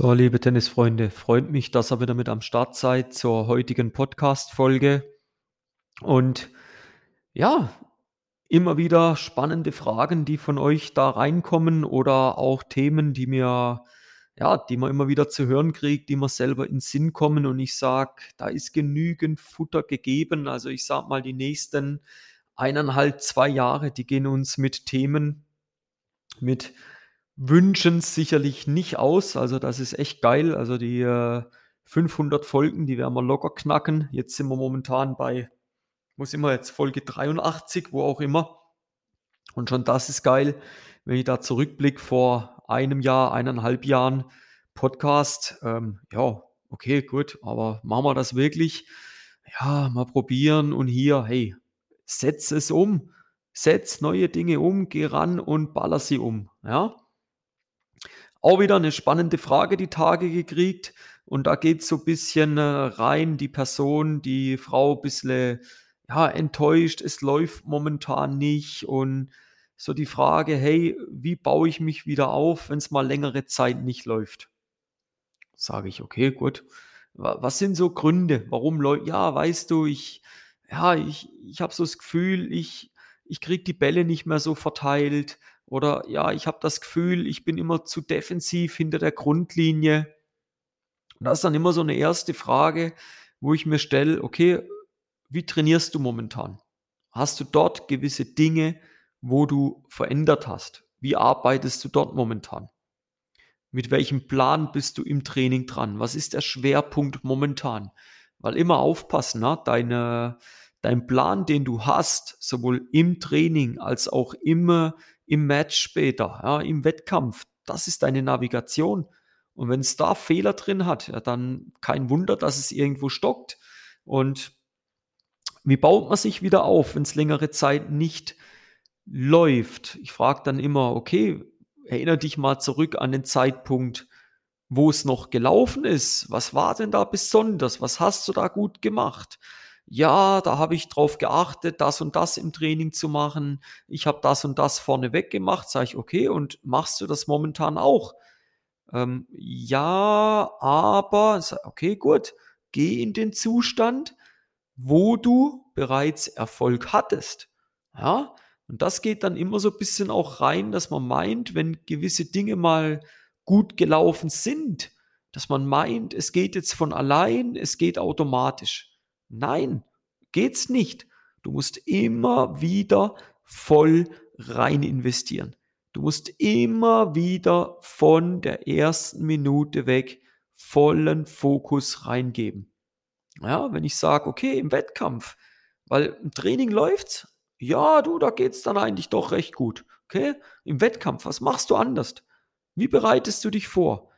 So, liebe Tennisfreunde, freut mich, dass ihr wieder mit am Start seid zur heutigen Podcast-Folge. Und ja, immer wieder spannende Fragen, die von euch da reinkommen oder auch Themen, die mir, ja, die man immer wieder zu hören kriegt, die mir selber in Sinn kommen. Und ich sage, da ist genügend Futter gegeben. Also ich sage mal, die nächsten eineinhalb, zwei Jahre, die gehen uns mit Themen, mit wünschen es sicherlich nicht aus. Also das ist echt geil. Also die äh, 500 Folgen, die werden wir locker knacken. Jetzt sind wir momentan bei, muss immer jetzt Folge 83, wo auch immer. Und schon das ist geil, wenn ich da zurückblicke vor einem Jahr, eineinhalb Jahren Podcast. Ähm, ja, okay, gut, aber machen wir das wirklich? Ja, mal probieren und hier, hey, setz es um. Setz neue Dinge um, geh ran und baller sie um. Ja, auch wieder eine spannende Frage die Tage gekriegt. Und da geht so ein bisschen äh, rein, die Person, die Frau ein bisschen ja, enttäuscht, es läuft momentan nicht. Und so die Frage, hey, wie baue ich mich wieder auf, wenn es mal längere Zeit nicht läuft? Sage ich, okay, gut. Was sind so Gründe? Warum läuft? Ja, weißt du, ich, ja, ich, ich habe so das Gefühl, ich, ich kriege die Bälle nicht mehr so verteilt oder ja, ich habe das Gefühl, ich bin immer zu defensiv hinter der Grundlinie. Und das ist dann immer so eine erste Frage, wo ich mir stelle, okay, wie trainierst du momentan? Hast du dort gewisse Dinge, wo du verändert hast? Wie arbeitest du dort momentan? Mit welchem Plan bist du im Training dran? Was ist der Schwerpunkt momentan? Weil immer aufpassen, na? Deine, dein Plan, den du hast, sowohl im Training als auch immer im Match später, ja, im Wettkampf. Das ist deine Navigation. Und wenn es da Fehler drin hat, ja, dann kein Wunder, dass es irgendwo stockt. Und wie baut man sich wieder auf, wenn es längere Zeit nicht läuft? Ich frage dann immer, okay, erinnere dich mal zurück an den Zeitpunkt, wo es noch gelaufen ist. Was war denn da besonders? Was hast du da gut gemacht? Ja, da habe ich drauf geachtet, das und das im Training zu machen. Ich habe das und das vorneweg gemacht. Sage ich, okay, und machst du das momentan auch? Ähm, ja, aber, okay, gut, geh in den Zustand, wo du bereits Erfolg hattest. Ja, und das geht dann immer so ein bisschen auch rein, dass man meint, wenn gewisse Dinge mal gut gelaufen sind, dass man meint, es geht jetzt von allein, es geht automatisch. Nein, geht's nicht. Du musst immer wieder voll rein investieren. Du musst immer wieder von der ersten Minute weg vollen Fokus reingeben. Ja, wenn ich sage, okay, im Wettkampf, weil im Training läuft's, ja, du, da geht's dann eigentlich doch recht gut. Okay? Im Wettkampf, was machst du anders? Wie bereitest du dich vor?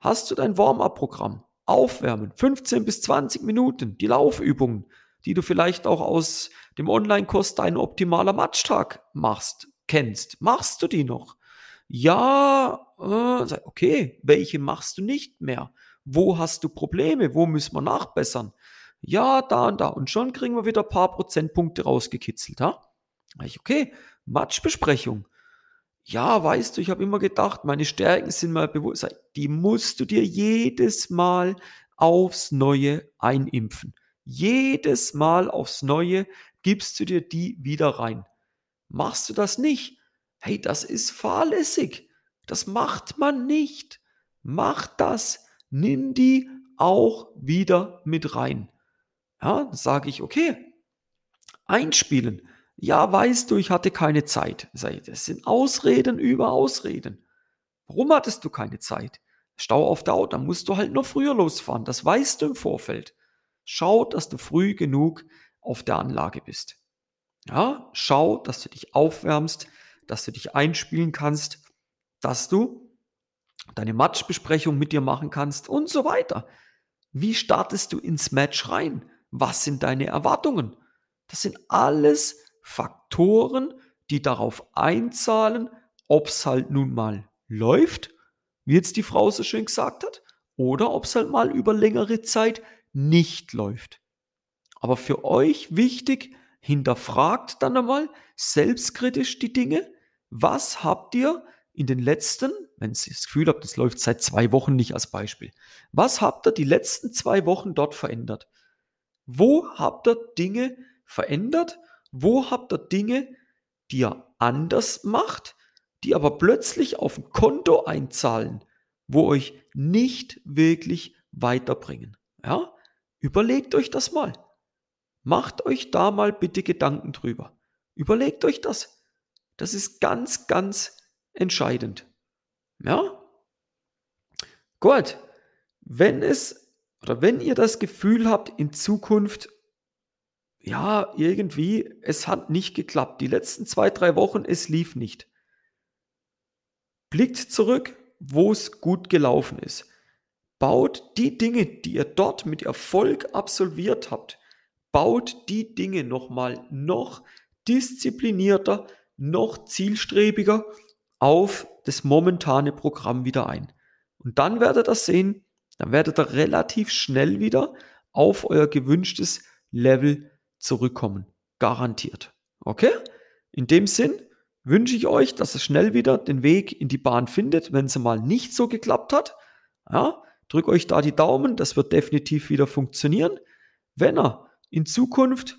Hast du dein Warm-up-Programm? Aufwärmen, 15 bis 20 Minuten, die Laufübungen, die du vielleicht auch aus dem Online-Kurs Dein optimaler Matchtag machst, kennst. Machst du die noch? Ja, äh, okay, welche machst du nicht mehr? Wo hast du Probleme? Wo müssen wir nachbessern? Ja, da und da. Und schon kriegen wir wieder ein paar Prozentpunkte rausgekitzelt. Ha? Okay, Matchbesprechung. Ja, weißt du, ich habe immer gedacht, meine Stärken sind mal bewusst. Die musst du dir jedes Mal aufs Neue einimpfen. Jedes Mal aufs Neue gibst du dir die wieder rein. Machst du das nicht? Hey, das ist fahrlässig. Das macht man nicht. Mach das. Nimm die auch wieder mit rein. Ja, sage ich, okay, einspielen. Ja, weißt du, ich hatte keine Zeit. Das sind Ausreden über Ausreden. Warum hattest du keine Zeit? Stau auf der Auto, dann musst du halt noch früher losfahren. Das weißt du im Vorfeld. Schau, dass du früh genug auf der Anlage bist. Ja, schau, dass du dich aufwärmst, dass du dich einspielen kannst, dass du deine Matchbesprechung mit dir machen kannst und so weiter. Wie startest du ins Match rein? Was sind deine Erwartungen? Das sind alles Faktoren, die darauf einzahlen, ob es halt nun mal läuft, wie jetzt die Frau so schön gesagt hat, oder ob es halt mal über längere Zeit nicht läuft. Aber für euch wichtig, hinterfragt dann einmal selbstkritisch die Dinge. Was habt ihr in den letzten, wenn Sie das Gefühl habt, das läuft seit zwei Wochen nicht als Beispiel. Was habt ihr die letzten zwei Wochen dort verändert? Wo habt ihr Dinge verändert? Wo habt ihr Dinge, die ihr anders macht, die aber plötzlich auf ein Konto einzahlen, wo euch nicht wirklich weiterbringen? Ja? Überlegt euch das mal. Macht euch da mal bitte Gedanken drüber. Überlegt euch das. Das ist ganz, ganz entscheidend. Ja? Gut. Wenn es oder wenn ihr das Gefühl habt, in Zukunft, ja, irgendwie, es hat nicht geklappt. Die letzten zwei, drei Wochen, es lief nicht. Blickt zurück, wo es gut gelaufen ist. Baut die Dinge, die ihr dort mit Erfolg absolviert habt, baut die Dinge nochmal noch disziplinierter, noch zielstrebiger auf das momentane Programm wieder ein. Und dann werdet ihr sehen, dann werdet ihr relativ schnell wieder auf euer gewünschtes Level zurückkommen. Garantiert. Okay? In dem Sinn wünsche ich euch, dass ihr schnell wieder den Weg in die Bahn findet, wenn es mal nicht so geklappt hat. Ja, drückt euch da die Daumen, das wird definitiv wieder funktionieren. Wenn ihr in Zukunft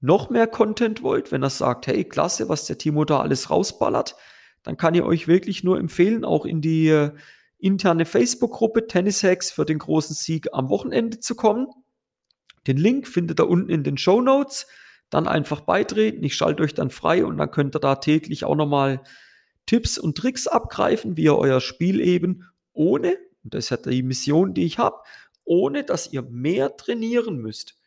noch mehr Content wollt, wenn er sagt, hey, klasse, was der Timo da alles rausballert, dann kann ich euch wirklich nur empfehlen, auch in die äh, interne Facebook-Gruppe Tennis Hacks für den großen Sieg am Wochenende zu kommen. Den Link findet ihr unten in den Show Notes. Dann einfach beitreten. Ich schalte euch dann frei und dann könnt ihr da täglich auch nochmal Tipps und Tricks abgreifen, wie ihr euer Spiel eben ohne, und das ist ja die Mission, die ich habe, ohne dass ihr mehr trainieren müsst,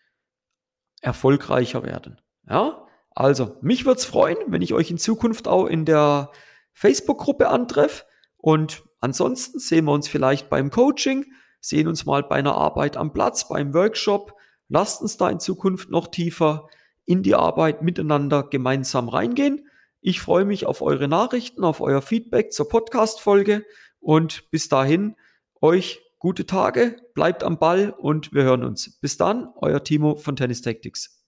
erfolgreicher werden. Ja, also mich würde es freuen, wenn ich euch in Zukunft auch in der Facebook-Gruppe antreffe. Und ansonsten sehen wir uns vielleicht beim Coaching, sehen uns mal bei einer Arbeit am Platz, beim Workshop. Lasst uns da in Zukunft noch tiefer in die Arbeit miteinander gemeinsam reingehen. Ich freue mich auf eure Nachrichten, auf euer Feedback zur Podcast-Folge und bis dahin euch gute Tage, bleibt am Ball und wir hören uns. Bis dann, euer Timo von Tennis Tactics.